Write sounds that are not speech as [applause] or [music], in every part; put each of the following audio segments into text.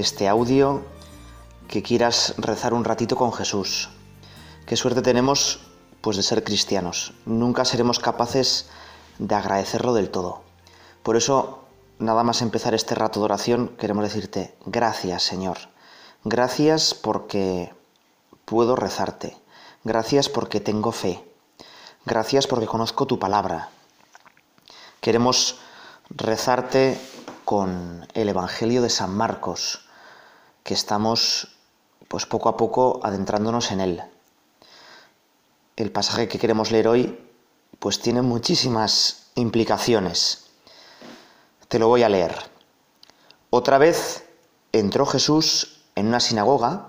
este audio, que quieras rezar un ratito con Jesús. Qué suerte tenemos pues de ser cristianos. Nunca seremos capaces de agradecerlo del todo. Por eso, nada más empezar este rato de oración, queremos decirte gracias, Señor. Gracias porque puedo rezarte. Gracias porque tengo fe. Gracias porque conozco tu palabra. Queremos rezarte con el Evangelio de San Marcos, que estamos pues poco a poco adentrándonos en él. El pasaje que queremos leer hoy pues tiene muchísimas implicaciones. Te lo voy a leer. Otra vez entró Jesús en una sinagoga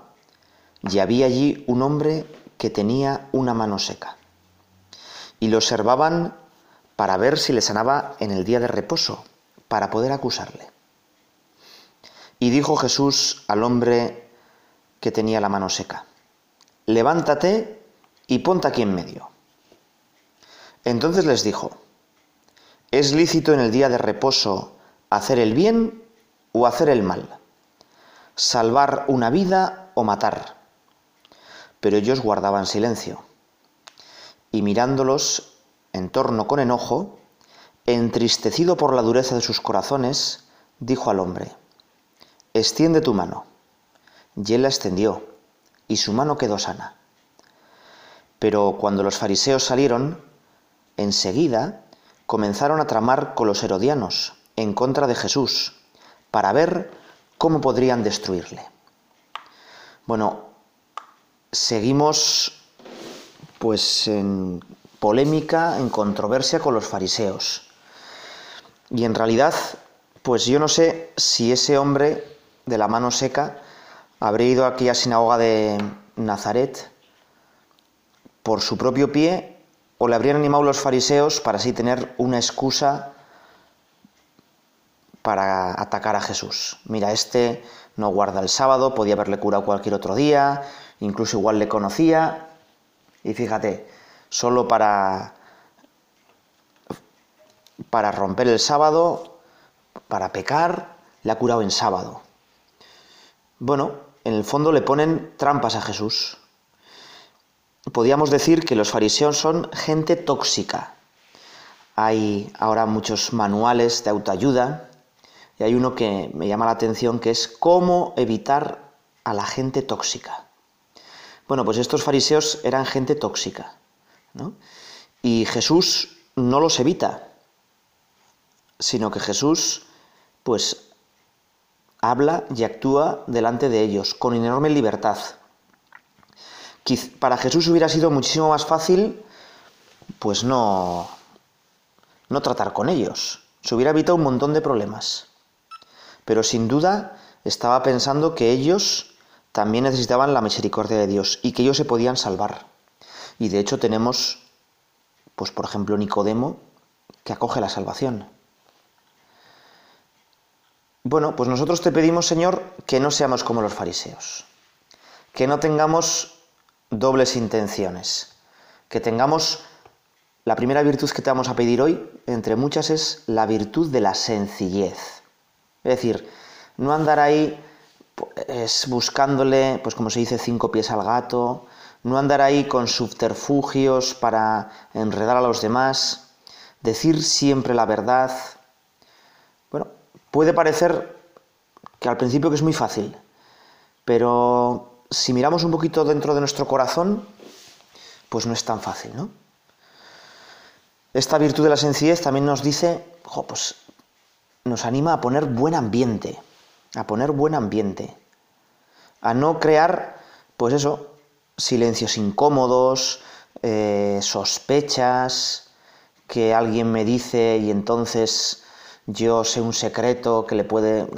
y había allí un hombre que tenía una mano seca. Y lo observaban para ver si le sanaba en el día de reposo para poder acusarle. Y dijo Jesús al hombre que tenía la mano seca, levántate y ponte aquí en medio. Entonces les dijo, ¿es lícito en el día de reposo hacer el bien o hacer el mal? ¿Salvar una vida o matar? Pero ellos guardaban silencio. Y mirándolos en torno con enojo, entristecido por la dureza de sus corazones, dijo al hombre, extiende tu mano. Y él la extendió, y su mano quedó sana. Pero cuando los fariseos salieron, enseguida comenzaron a tramar con los herodianos en contra de Jesús, para ver cómo podrían destruirle. Bueno, seguimos pues en polémica, en controversia con los fariseos. Y en realidad, pues yo no sé si ese hombre de la mano seca habría ido aquí a sinagoga de Nazaret por su propio pie o le habrían animado los fariseos para así tener una excusa para atacar a Jesús. Mira, este no guarda el sábado, podía haberle curado cualquier otro día, incluso igual le conocía. Y fíjate, solo para para romper el sábado, para pecar, le ha curado en sábado. Bueno, en el fondo le ponen trampas a Jesús. Podríamos decir que los fariseos son gente tóxica. Hay ahora muchos manuales de autoayuda y hay uno que me llama la atención que es cómo evitar a la gente tóxica. Bueno, pues estos fariseos eran gente tóxica, ¿no? Y Jesús no los evita sino que Jesús, pues, habla y actúa delante de ellos con enorme libertad. Para Jesús hubiera sido muchísimo más fácil, pues no, no tratar con ellos. Se hubiera evitado un montón de problemas. Pero sin duda estaba pensando que ellos también necesitaban la misericordia de Dios y que ellos se podían salvar. Y de hecho tenemos, pues por ejemplo, Nicodemo, que acoge la salvación. Bueno, pues nosotros te pedimos, Señor, que no seamos como los fariseos, que no tengamos dobles intenciones, que tengamos la primera virtud que te vamos a pedir hoy, entre muchas, es la virtud de la sencillez. Es decir, no andar ahí pues, buscándole, pues como se dice, cinco pies al gato, no andar ahí con subterfugios para enredar a los demás, decir siempre la verdad, Puede parecer que al principio que es muy fácil, pero si miramos un poquito dentro de nuestro corazón, pues no es tan fácil, ¿no? Esta virtud de la sencillez también nos dice, pues nos anima a poner buen ambiente, a poner buen ambiente, a no crear, pues eso, silencios incómodos, eh, sospechas, que alguien me dice y entonces yo sé un secreto que le puede...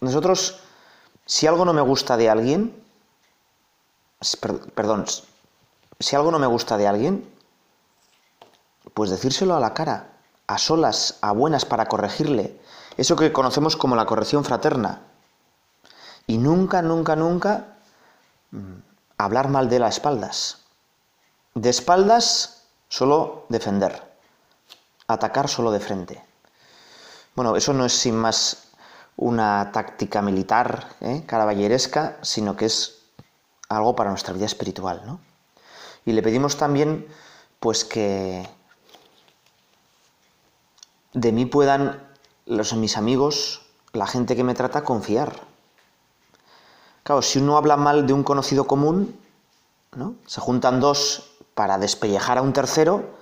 Nosotros Si algo no me gusta de alguien, perdón, si algo no me gusta de alguien, pues decírselo a la cara, a solas, a buenas para corregirle. Eso que conocemos como la corrección fraterna. Y nunca, nunca, nunca mm, hablar mal de las espaldas. De espaldas, solo defender. Atacar solo de frente. Bueno, eso no es sin más una táctica militar, ¿eh? caraballeresca, sino que es algo para nuestra vida espiritual, ¿no? Y le pedimos también, pues que de mí puedan los, mis amigos, la gente que me trata, confiar. Claro, si uno habla mal de un conocido común, ¿no? se juntan dos para despellejar a un tercero,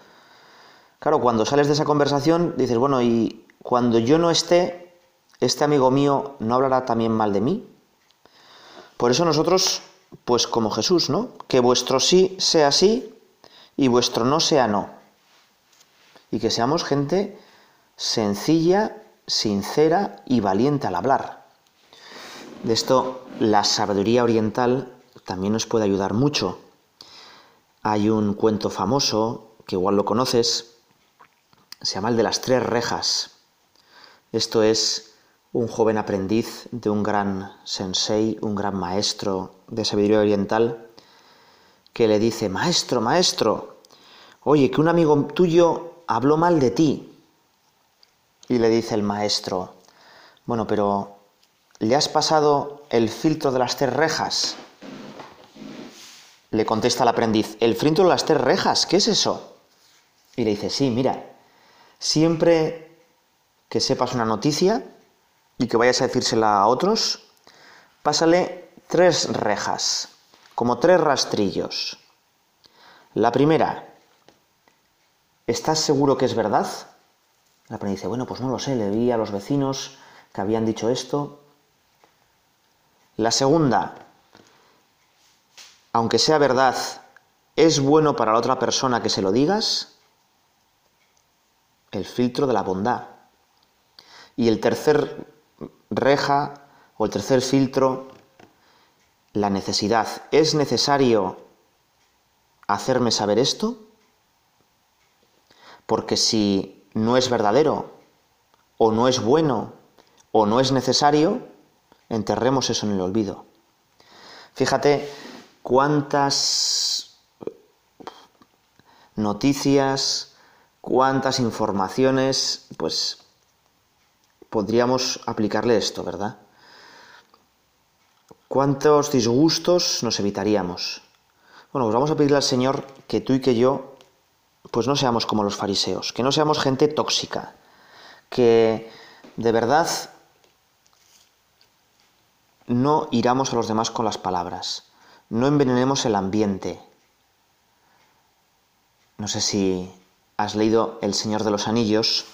claro, cuando sales de esa conversación dices, bueno, y cuando yo no esté, este amigo mío no hablará también mal de mí. Por eso nosotros, pues como Jesús, ¿no? Que vuestro sí sea sí y vuestro no sea no. Y que seamos gente sencilla, sincera y valiente al hablar. De esto la sabiduría oriental también nos puede ayudar mucho. Hay un cuento famoso, que igual lo conoces, se llama el de las tres rejas. Esto es un joven aprendiz de un gran sensei, un gran maestro de sabiduría oriental, que le dice, maestro, maestro, oye, que un amigo tuyo habló mal de ti. Y le dice el maestro, bueno, pero ¿le has pasado el filtro de las tres rejas? Le contesta el aprendiz, ¿el filtro de las tres rejas? ¿Qué es eso? Y le dice, sí, mira, siempre que sepas una noticia y que vayas a decírsela a otros, pásale tres rejas, como tres rastrillos. La primera, ¿estás seguro que es verdad? La aprendiz dice, bueno, pues no lo sé, le vi a los vecinos que habían dicho esto. La segunda, aunque sea verdad, ¿es bueno para la otra persona que se lo digas? El filtro de la bondad. Y el tercer reja o el tercer filtro, la necesidad. ¿Es necesario hacerme saber esto? Porque si no es verdadero, o no es bueno, o no es necesario, enterremos eso en el olvido. Fíjate cuántas noticias, cuántas informaciones, pues podríamos aplicarle esto, ¿verdad? ¿Cuántos disgustos nos evitaríamos? Bueno, pues vamos a pedirle al Señor que tú y que yo pues no seamos como los fariseos, que no seamos gente tóxica, que de verdad no iramos a los demás con las palabras, no envenenemos el ambiente. No sé si has leído El Señor de los Anillos.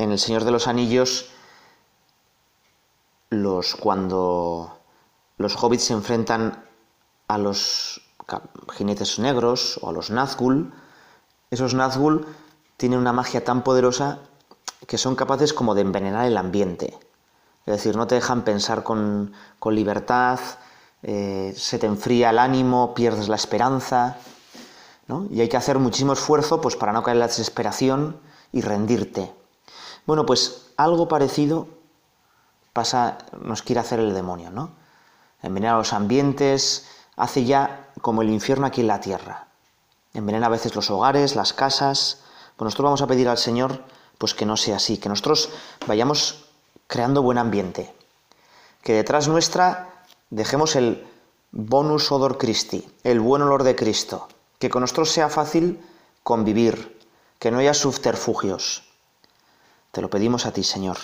En El Señor de los Anillos, los cuando los hobbits se enfrentan a los jinetes negros o a los Nazgûl, esos Nazgûl tienen una magia tan poderosa que son capaces como de envenenar el ambiente. Es decir, no te dejan pensar con, libertad, eh, se te enfría el ánimo, pierdes la esperanza, y hay que hacer muchísimo esfuerzo pues, para no caer en la desesperación y rendirte. Bueno, pues algo parecido pasa, nos quiere hacer el demonio, ¿no? Envenenar los ambientes, hace ya como el infierno aquí en la tierra. Envenena a veces los hogares, las casas. Pues nosotros vamos a pedir al Señor pues que no sea así, que nosotros vayamos creando buen ambiente. Que detrás nuestra dejemos el bonus odor Christi, el buen olor de Cristo. Que con nosotros sea fácil convivir, que no haya subterfugios. Te lo pedimos a ti, Señor.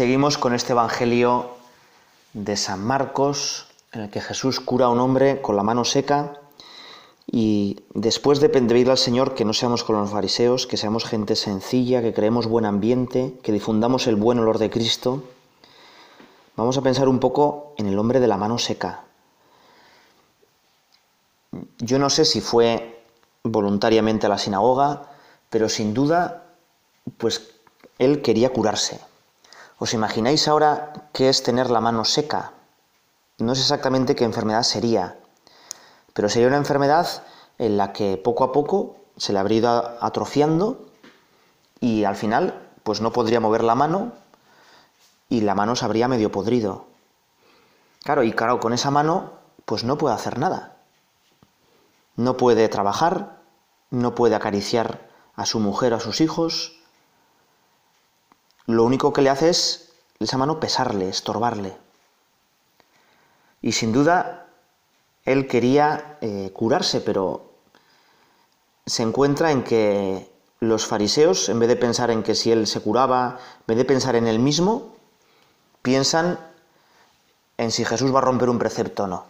Seguimos con este Evangelio de San Marcos, en el que Jesús cura a un hombre con la mano seca y después de pedir al Señor que no seamos como los fariseos, que seamos gente sencilla, que creemos buen ambiente, que difundamos el buen olor de Cristo, vamos a pensar un poco en el hombre de la mano seca. Yo no sé si fue voluntariamente a la sinagoga, pero sin duda, pues él quería curarse. ¿Os imagináis ahora qué es tener la mano seca? No sé exactamente qué enfermedad sería, pero sería una enfermedad en la que poco a poco se le habría ido atrofiando y al final pues no podría mover la mano y la mano se habría medio podrido. Claro, y claro, con esa mano pues no puede hacer nada. No puede trabajar, no puede acariciar a su mujer o a sus hijos, lo único que le hace es esa mano pesarle, estorbarle. Y sin duda, él quería eh, curarse, pero se encuentra en que los fariseos, en vez de pensar en que si él se curaba, en vez de pensar en él mismo, piensan en si Jesús va a romper un precepto o no.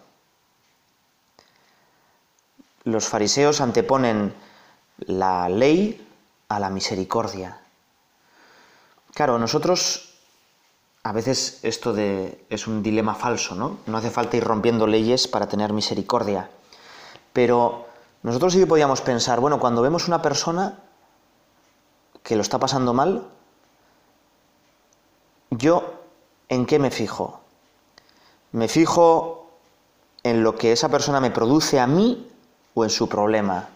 Los fariseos anteponen la ley a la misericordia. Claro, nosotros a veces esto de, es un dilema falso, ¿no? No hace falta ir rompiendo leyes para tener misericordia. Pero nosotros sí podíamos pensar, bueno, cuando vemos una persona que lo está pasando mal, yo en qué me fijo? ¿Me fijo en lo que esa persona me produce a mí o en su problema?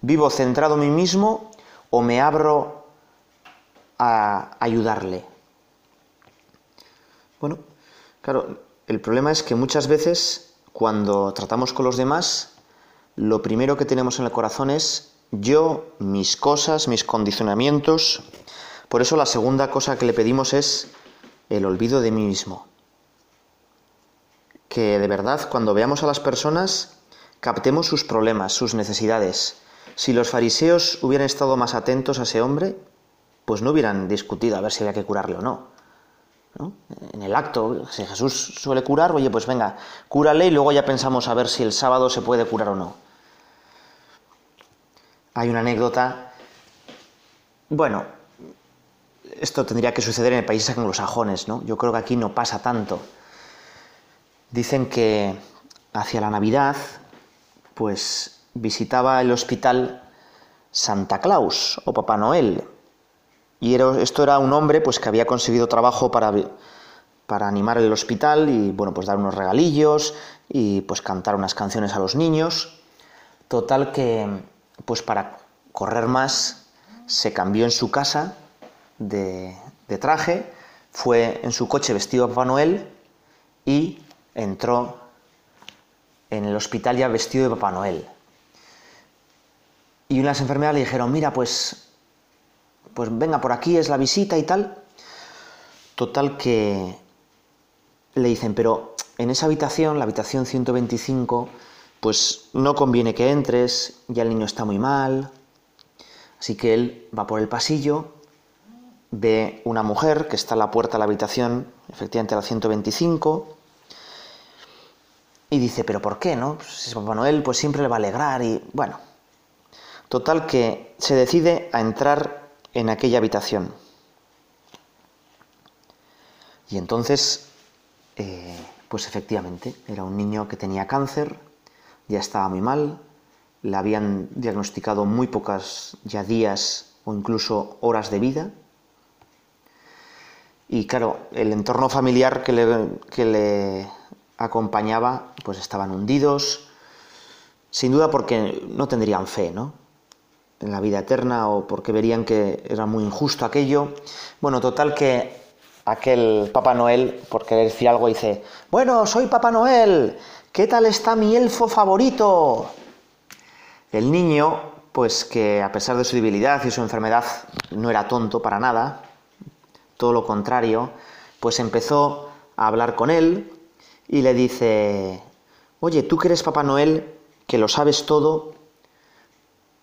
¿Vivo centrado en mí mismo o me abro a ayudarle. Bueno, claro, el problema es que muchas veces cuando tratamos con los demás, lo primero que tenemos en el corazón es yo, mis cosas, mis condicionamientos. Por eso la segunda cosa que le pedimos es el olvido de mí mismo. Que de verdad cuando veamos a las personas captemos sus problemas, sus necesidades. Si los fariseos hubieran estado más atentos a ese hombre, pues no hubieran discutido a ver si había que curarle o no. En el acto, si Jesús suele curar, oye, pues venga, cúrale y luego ya pensamos a ver si el sábado se puede curar o no. Hay una anécdota. Bueno, esto tendría que suceder en países anglosajones, ¿no? Yo creo que aquí no pasa tanto. Dicen que hacia la Navidad, pues visitaba el hospital Santa Claus o Papá Noel, y esto era un hombre pues, que había conseguido trabajo para, para animar el hospital y bueno, pues dar unos regalillos y pues cantar unas canciones a los niños. Total que pues para correr más se cambió en su casa de, de traje, fue en su coche vestido de Papá Noel y entró en el hospital ya vestido de Papá Noel. Y unas enfermeras le dijeron, mira, pues pues venga, por aquí es la visita y tal. Total que le dicen, pero en esa habitación, la habitación 125, pues no conviene que entres, ya el niño está muy mal. Así que él va por el pasillo, ve una mujer que está a la puerta de la habitación, efectivamente a la 125, y dice, pero ¿por qué, no? Pues si es Papá Noel, pues siempre le va a alegrar y bueno. Total que se decide a entrar en aquella habitación. Y entonces, eh, pues efectivamente, era un niño que tenía cáncer, ya estaba muy mal, le habían diagnosticado muy pocas ya días o incluso horas de vida. Y claro, el entorno familiar que le, que le acompañaba, pues estaban hundidos, sin duda porque no tendrían fe, ¿no? En la vida eterna o porque verían que era muy injusto aquello. Bueno, total que aquel Papá Noel, por querer decir algo, dice, bueno, soy Papá Noel, ¿qué tal está mi elfo favorito? El niño, pues que a pesar de su debilidad y su enfermedad no era tonto para nada, todo lo contrario, pues empezó a hablar con él y le dice, oye, tú que eres Papá Noel, que lo sabes todo,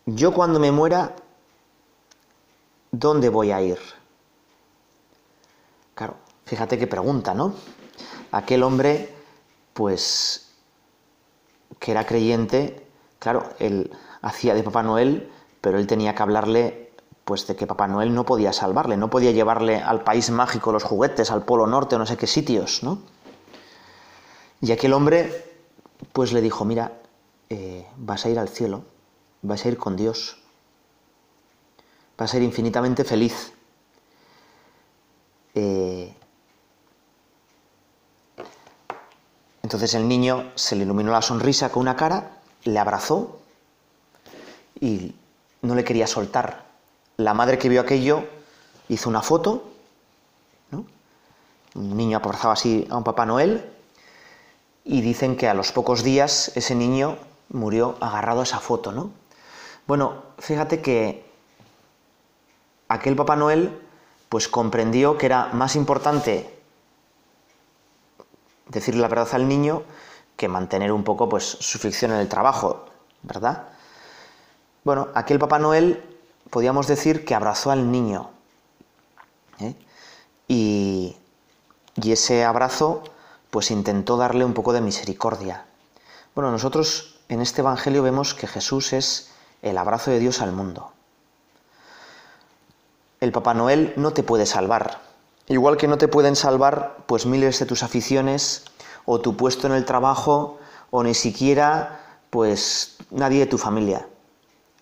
yo cuando me muera, ¿dónde voy a ir? Claro, fíjate qué pregunta, ¿no? Aquel hombre, pues, que era creyente, claro, él hacía de Papá Noel, pero él tenía que hablarle, pues, de que Papá Noel no podía salvarle, no podía llevarle al país mágico los juguetes, al Polo Norte o no sé qué sitios, ¿no? Y aquel hombre, pues, le dijo, mira, eh, vas a ir al cielo, vas a ir con Dios, vas a ser infinitamente feliz. Eh, entonces el niño se le iluminó la sonrisa con una cara, le abrazó y no le quería soltar. La madre que vio aquello hizo una foto, ¿no? un niño abrazaba así a un Papá Noel y dicen que a los pocos días ese niño murió agarrado a esa foto, ¿no? Bueno, fíjate que aquel Papá Noel pues comprendió que era más importante decirle la verdad al niño que mantener un poco pues su ficción en el trabajo, ¿verdad? Bueno, aquel Papá Noel podíamos decir que abrazó al niño ¿eh? y, y ese abrazo pues intentó darle un poco de misericordia. Bueno, nosotros en este Evangelio vemos que Jesús es el abrazo de Dios al mundo. El Papá Noel no te puede salvar. Igual que no te pueden salvar pues miles de tus aficiones o tu puesto en el trabajo o ni siquiera pues nadie de tu familia.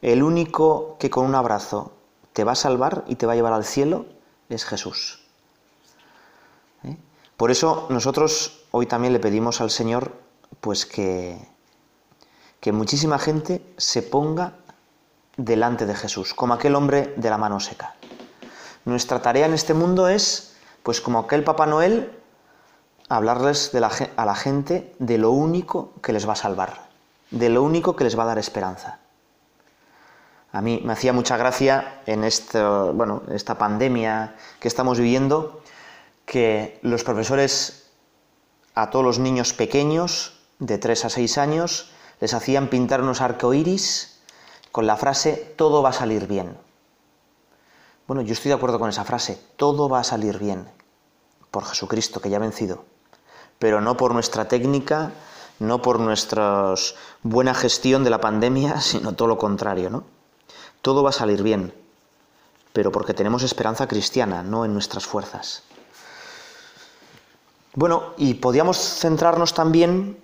El único que con un abrazo te va a salvar y te va a llevar al cielo es Jesús. ¿Eh? Por eso nosotros hoy también le pedimos al Señor pues que, que muchísima gente se ponga delante de Jesús, como aquel hombre de la mano seca. Nuestra tarea en este mundo es, pues como aquel Papá Noel, hablarles a la gente de lo único que les va a salvar, de lo único que les va a dar esperanza. A mí me hacía mucha gracia en esta pandemia que estamos viviendo que los profesores a todos los niños pequeños, de 3 a 6 años, les hacían pintar unos arcoíris con la frase todo va a salir bien. Bueno, yo estoy de acuerdo con esa frase, todo va a salir bien por Jesucristo que ya ha vencido, pero no por nuestra técnica, no por nuestra buena gestión de la pandemia, [laughs] sino todo lo contrario, ¿no? Todo va a salir bien, pero porque tenemos esperanza cristiana, no en nuestras fuerzas. Bueno, y podíamos centrarnos también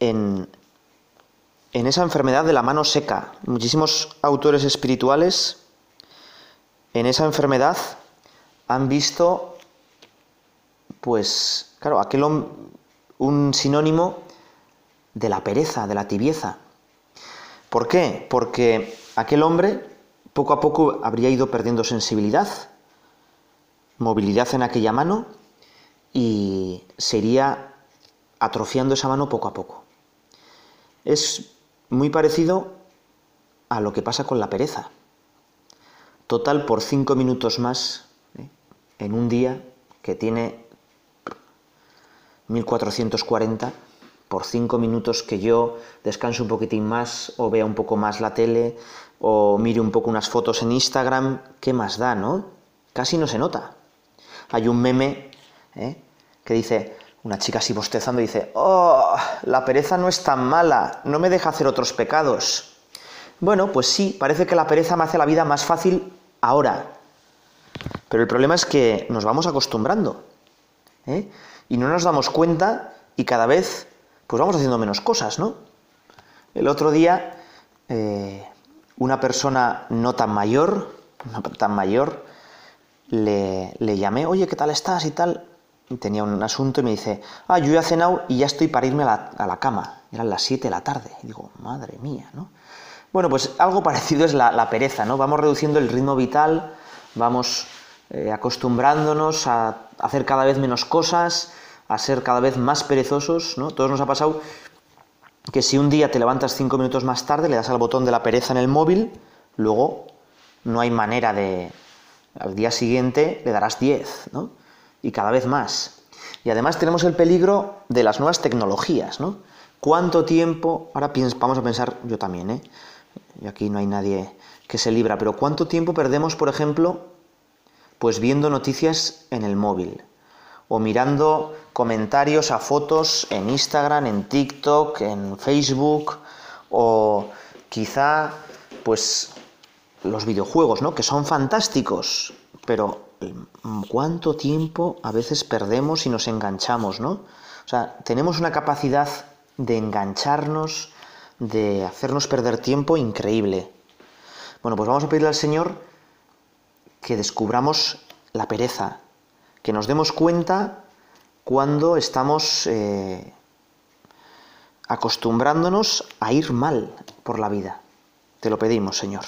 en, en esa enfermedad de la mano seca. Muchísimos autores espirituales en esa enfermedad han visto, pues, claro, aquel un sinónimo de la pereza, de la tibieza. ¿Por qué? Porque aquel hombre poco a poco habría ido perdiendo sensibilidad, movilidad en aquella mano y se iría atrofiando esa mano poco a poco. Es muy parecido a lo que pasa con la pereza. Total por cinco minutos más ¿eh? en un día que tiene 1440, por cinco minutos que yo descanse un poquitín más o vea un poco más la tele o mire un poco unas fotos en Instagram, ¿qué más da, no? Casi no se nota. Hay un meme ¿eh? que dice, una chica así bostezando dice, oh, la pereza no es tan mala, no me deja hacer otros pecados. Bueno, pues sí, parece que la pereza me hace la vida más fácil ahora. Pero el problema es que nos vamos acostumbrando. ¿eh? Y no nos damos cuenta y cada vez pues vamos haciendo menos cosas, ¿no? El otro día eh, una persona no tan mayor, tan mayor, le, le llamé, oye, ¿qué tal estás? y tal. Tenía un asunto y me dice, ah, yo ya he cenado y ya estoy para irme a la, cama. Eran las 7 de la tarde. Y digo, madre mía, ¿no? Bueno, pues algo [laughs] parecido es la, pereza, ¿no? Vamos reduciendo el ritmo vital, vamos eh, acostumbrándonos a hacer cada vez menos cosas, a ser cada vez más perezosos, ¿no? Todos nos ha pasado que si un día te levantas cinco minutos más tarde, le das al botón de la pereza en el móvil, luego no hay manera de... Al día siguiente le darás 10, ¿no? Y cada vez más. Y además tenemos el peligro de las nuevas tecnologías, ¿no? ¿Cuánto tiempo, ahora vamos a pensar, yo también, ¿eh? y aquí no hay nadie que se libra, pero ¿cuánto tiempo perdemos, por ejemplo, pues viendo noticias en el móvil? o mirando comentarios a fotos en Instagram, en TikTok, en Facebook o quizá pues los videojuegos, ¿no? Que son fantásticos, pero cuánto tiempo a veces perdemos y nos enganchamos, ¿no? O sea, tenemos una capacidad de engancharnos, de hacernos perder tiempo increíble. Bueno, pues vamos a pedirle al Señor que descubramos la pereza, que nos demos cuenta cuando estamos eh, acostumbrándonos a ir mal por la vida. Te lo pedimos, Señor.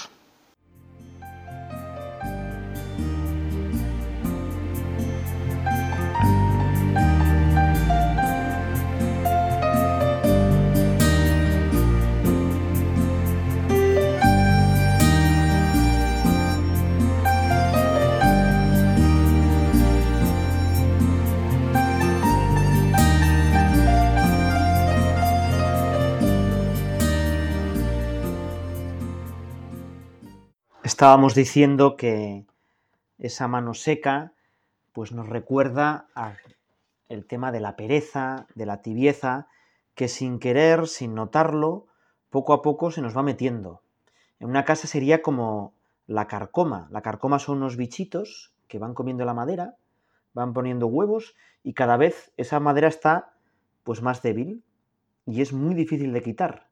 Estábamos diciendo que esa mano seca pues nos recuerda el tema de la pereza, de la tibieza, que sin querer, sin notarlo, poco a poco se nos va metiendo. En una casa sería como la carcoma. La carcoma son unos bichitos que van comiendo la madera, van poniendo huevos y cada vez esa madera está pues más débil y es muy difícil de quitar.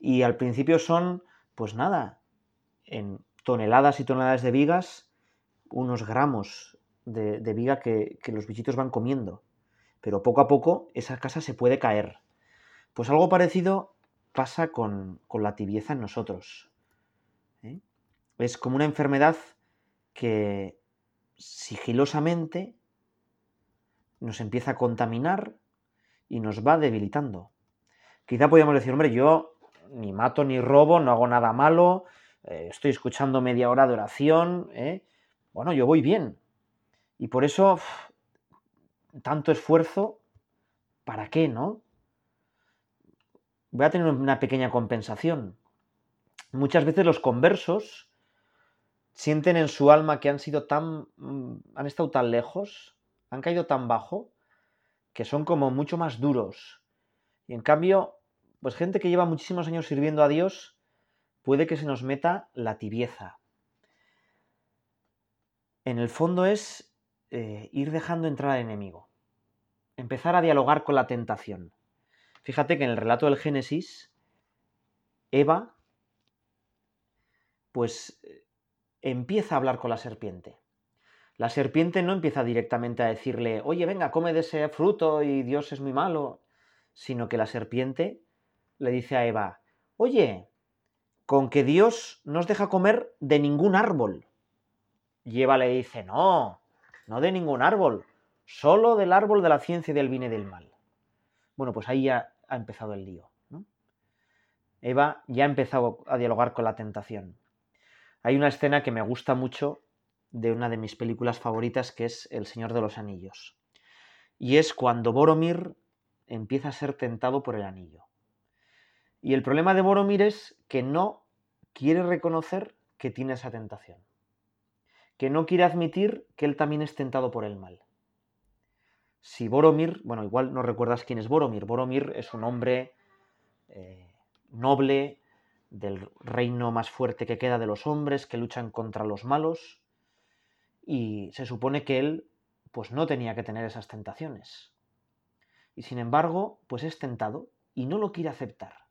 Y al principio son pues nada, en toneladas y toneladas de vigas, unos gramos de, viga que, los bichitos van comiendo. Pero poco a poco esa casa se puede caer. Pues algo parecido pasa con, la tibieza en nosotros. ¿eh? Es como una enfermedad que sigilosamente nos empieza a contaminar y nos va debilitando. Quizá podríamos decir, hombre, yo ni mato ni robo, no hago nada malo, eh, estoy escuchando media hora de oración, ¿eh? bueno, yo voy bien. Y por eso, tanto esfuerzo, ¿para qué, no? Voy a tener una pequeña compensación. Muchas veces los conversos sienten en su alma que han sido tan. Mm, han estado tan lejos, han caído tan bajo, que son como mucho más duros. Y en cambio, pues gente que lleva muchísimos años sirviendo a Dios, puede que se nos meta la tibieza. En el fondo es eh, ir dejando entrar al enemigo, empezar a dialogar con la tentación. Fíjate que en el relato del Génesis, Eva, pues empieza a hablar con la serpiente. La serpiente no empieza directamente a decirle, oye, venga, come de ese fruto y Dios es muy malo, sino que la serpiente le dice a Eva, oye, con que Dios nos deja comer de ningún árbol. Y Eva le dice, no, no de ningún árbol, solo del árbol de la ciencia y del bien y del mal. Bueno, pues ahí ya ha empezado el lío. Eva ya ha empezado a dialogar con la tentación. Hay una escena que me gusta mucho de una de mis películas favoritas que es El Señor de los Anillos. Y es cuando Boromir empieza a ser tentado por el anillo. Y el problema de Boromir es que no quiere reconocer que tiene esa tentación, que no quiere admitir que él también es tentado por el mal. Si Boromir, bueno, igual no recuerdas quién es Boromir, Boromir es un hombre eh, noble del reino más fuerte que queda de los hombres, que luchan contra los malos, y se supone que él pues no tenía que tener esas tentaciones. Y sin embargo, pues es tentado y no lo quiere aceptar.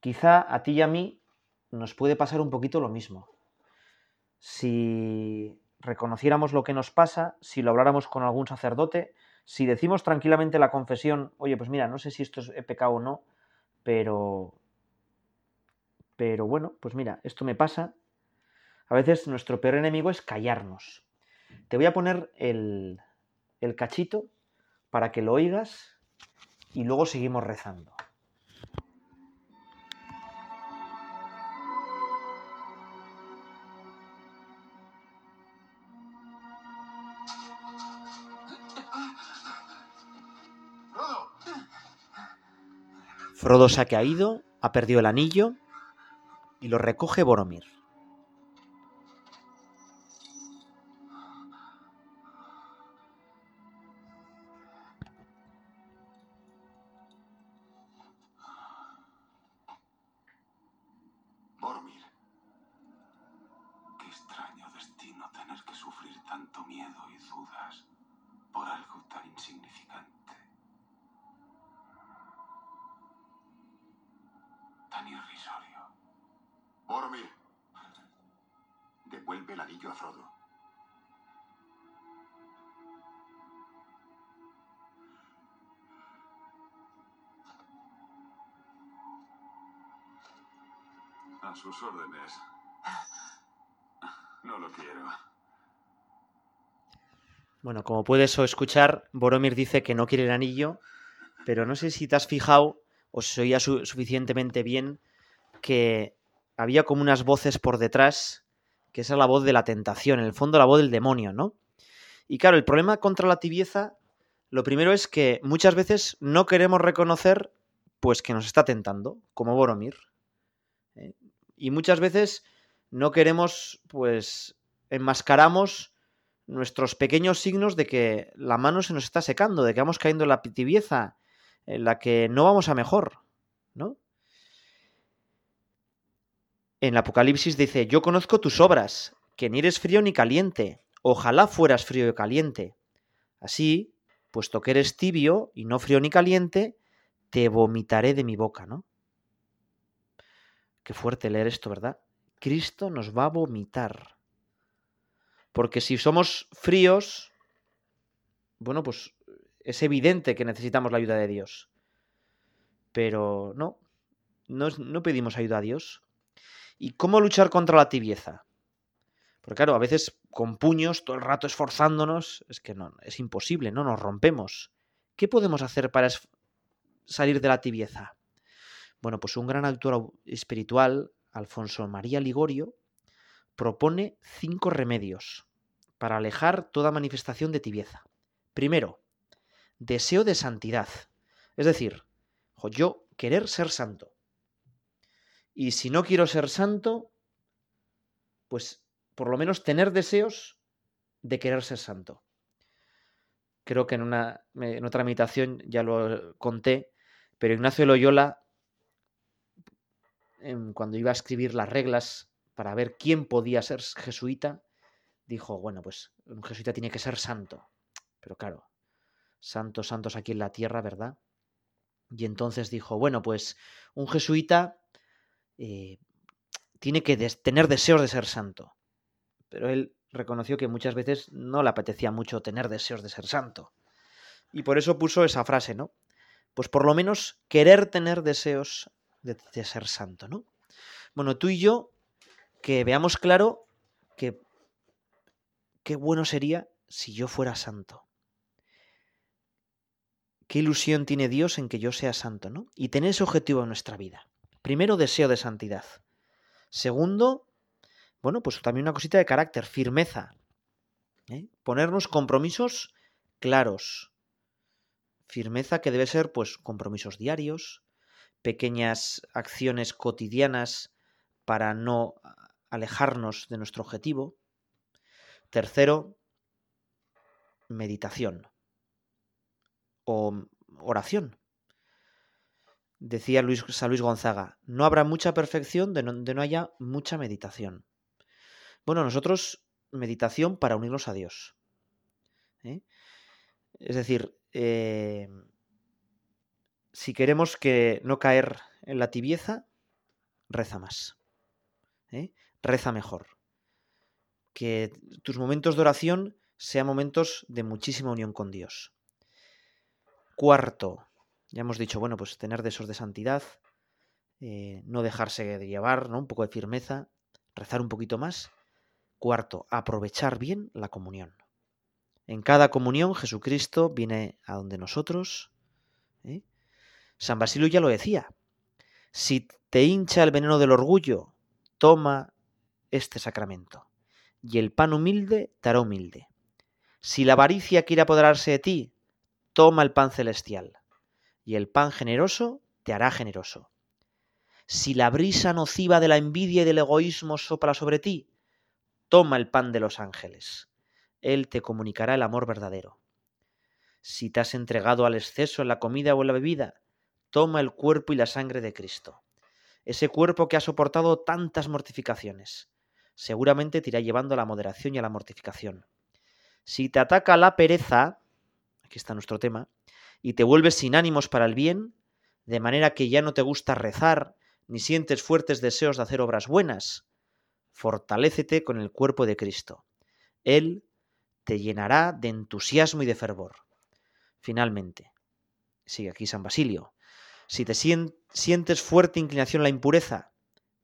Quizá a ti y a mí nos puede pasar un poquito lo mismo. Si reconociéramos lo que nos pasa, si lo habláramos con algún sacerdote, si decimos tranquilamente la confesión, oye, pues mira, no sé si esto es pecado o no, pero pero bueno, pues mira, esto me pasa. A veces nuestro peor enemigo es callarnos. Te voy a poner el, el cachito para que lo oigas y luego seguimos rezando. Frodo se ha caído, ha perdido el anillo y lo recoge Boromir. Boromir, devuelve el anillo a Frodo. A sus órdenes. No lo quiero. Bueno, como puedes escuchar, Boromir dice que no quiere el anillo, pero no sé si te has fijado o se oía su suficientemente bien que había como unas voces por detrás, que esa es la voz de la tentación, en el fondo la voz del demonio, ¿no? Y claro, el problema contra la tibieza, lo primero es que muchas veces no queremos reconocer pues que nos está tentando, como Boromir. ¿eh? Y muchas veces no queremos, pues, enmascaramos nuestros pequeños signos de que la mano se nos está secando, de que vamos cayendo en la tibieza, en la que no vamos a mejor, ¿no? En el Apocalipsis dice, yo conozco tus obras, que ni eres frío ni caliente, ojalá fueras frío y caliente. Así, puesto que eres tibio y no frío ni caliente, te vomitaré de mi boca, ¿no? Qué fuerte leer esto, ¿verdad? Cristo nos va a vomitar. Porque si somos fríos, bueno, pues es evidente que necesitamos la ayuda de Dios. Pero no, no, no pedimos ayuda a Dios. ¿Y cómo luchar contra la tibieza? Porque claro, a veces con puños, todo el rato esforzándonos, es que no, es imposible, ¿no? Nos rompemos. ¿Qué podemos hacer para salir de la tibieza? Bueno, pues un gran autor espiritual, Alfonso María Ligorio, propone cinco remedios para alejar toda manifestación de tibieza. Primero, deseo de santidad. Es decir, yo querer ser santo. Y si no quiero ser santo, pues por lo menos tener deseos de querer ser santo. Creo que en, una, otra meditación ya lo conté, pero Ignacio Loyola, cuando iba a escribir las reglas para ver quién podía ser jesuita, dijo, bueno, pues un jesuita tiene que ser santo. Pero claro, santos, santos aquí en la tierra, ¿verdad? Y entonces dijo, bueno, pues un jesuita eh, tiene que tener deseos de ser santo. Pero él reconoció que muchas veces no le apetecía mucho tener deseos de ser santo. Y por eso puso esa frase, ¿no? Pues por lo menos querer tener deseos de, de ser santo, ¿no? Bueno, tú y yo, que veamos claro que qué bueno sería si yo fuera santo. Qué ilusión tiene Dios en que yo sea santo, ¿no? Y tener ese objetivo en nuestra vida. Primero, deseo de santidad. Segundo, bueno, pues también una cosita de carácter, firmeza. ¿eh? Ponernos compromisos claros. Firmeza que debe ser, pues, compromisos diarios, pequeñas acciones cotidianas para no alejarnos de nuestro objetivo. Tercero, meditación o oración. Decía Luis, San Luis Gonzaga, no habrá mucha perfección donde no haya mucha meditación. Bueno, nosotros meditación para unirnos a Dios. ¿eh? Es decir, eh, si queremos que no caer en la tibieza, reza más. ¿eh? Reza mejor que tus momentos de oración sean momentos de muchísima unión con Dios. Cuarto, ya hemos dicho, bueno, pues tener deseos de santidad, eh, no dejarse de llevar, ¿no? Un poco de firmeza, rezar un poquito más. Cuarto, aprovechar bien la comunión. En cada comunión Jesucristo viene a donde nosotros. ¿eh? San Basilio ya lo decía. Si te hincha el veneno del orgullo, toma este sacramento y el pan humilde te hará humilde. Si la avaricia quiere apoderarse de ti, toma el pan celestial, y el pan generoso te hará generoso. Si la brisa nociva de la envidia y del egoísmo sopla sobre ti, toma el pan de los ángeles. Él te comunicará el amor verdadero. Si te has entregado al exceso en la comida o en la bebida, toma el cuerpo y la sangre de Cristo, ese cuerpo que ha soportado tantas mortificaciones seguramente te irá llevando a la moderación y a la mortificación. Si te ataca la pereza, aquí está nuestro tema, y te vuelves sin ánimos para el bien, de manera que ya no te gusta rezar, ni sientes fuertes deseos de hacer obras buenas, fortalécete con el cuerpo de Cristo. Él te llenará de entusiasmo y de fervor. Finalmente, sigue aquí San Basilio, si te sientes fuerte inclinación a la impureza,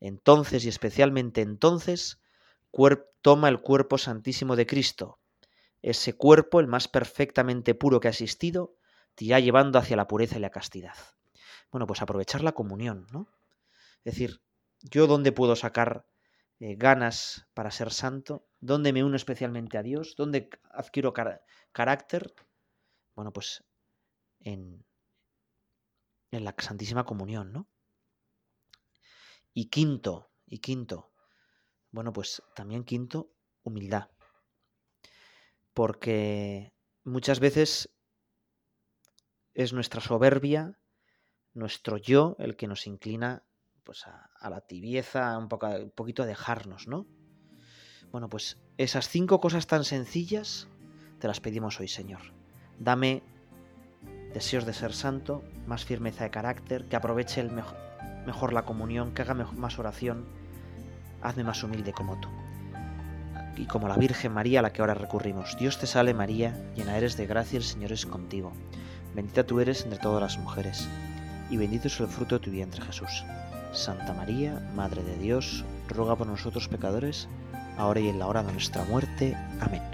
entonces y especialmente entonces, toma el cuerpo santísimo de Cristo. Ese cuerpo, el más perfectamente puro que ha existido, te irá llevando hacia la pureza y la castidad. Bueno, pues aprovechar la comunión, ¿no? Es decir, ¿yo dónde puedo sacar eh, ganas para ser santo? ¿Dónde me uno especialmente a Dios? ¿Dónde adquiero carácter? Bueno, pues en, en la Santísima Comunión, ¿no? Y quinto, y quinto, bueno, pues también quinto, humildad. Porque muchas veces es nuestra soberbia, nuestro yo, el que nos inclina pues a, la tibieza, un, poco, un poquito a dejarnos, ¿no? Bueno, pues esas cinco cosas tan sencillas te las pedimos hoy, Señor. Dame deseos de ser santo, más firmeza de carácter, que aproveche el mejor, la comunión, que haga más oración, hazme más humilde como tú. Y como la Virgen María a la que ahora recurrimos. Dios te salve María, llena eres de gracia, el Señor es contigo. Bendita tú eres entre todas las mujeres, y bendito es el fruto de tu vientre Jesús. Santa María, Madre de Dios, ruega por nosotros pecadores, ahora y en la hora de nuestra muerte. Amén.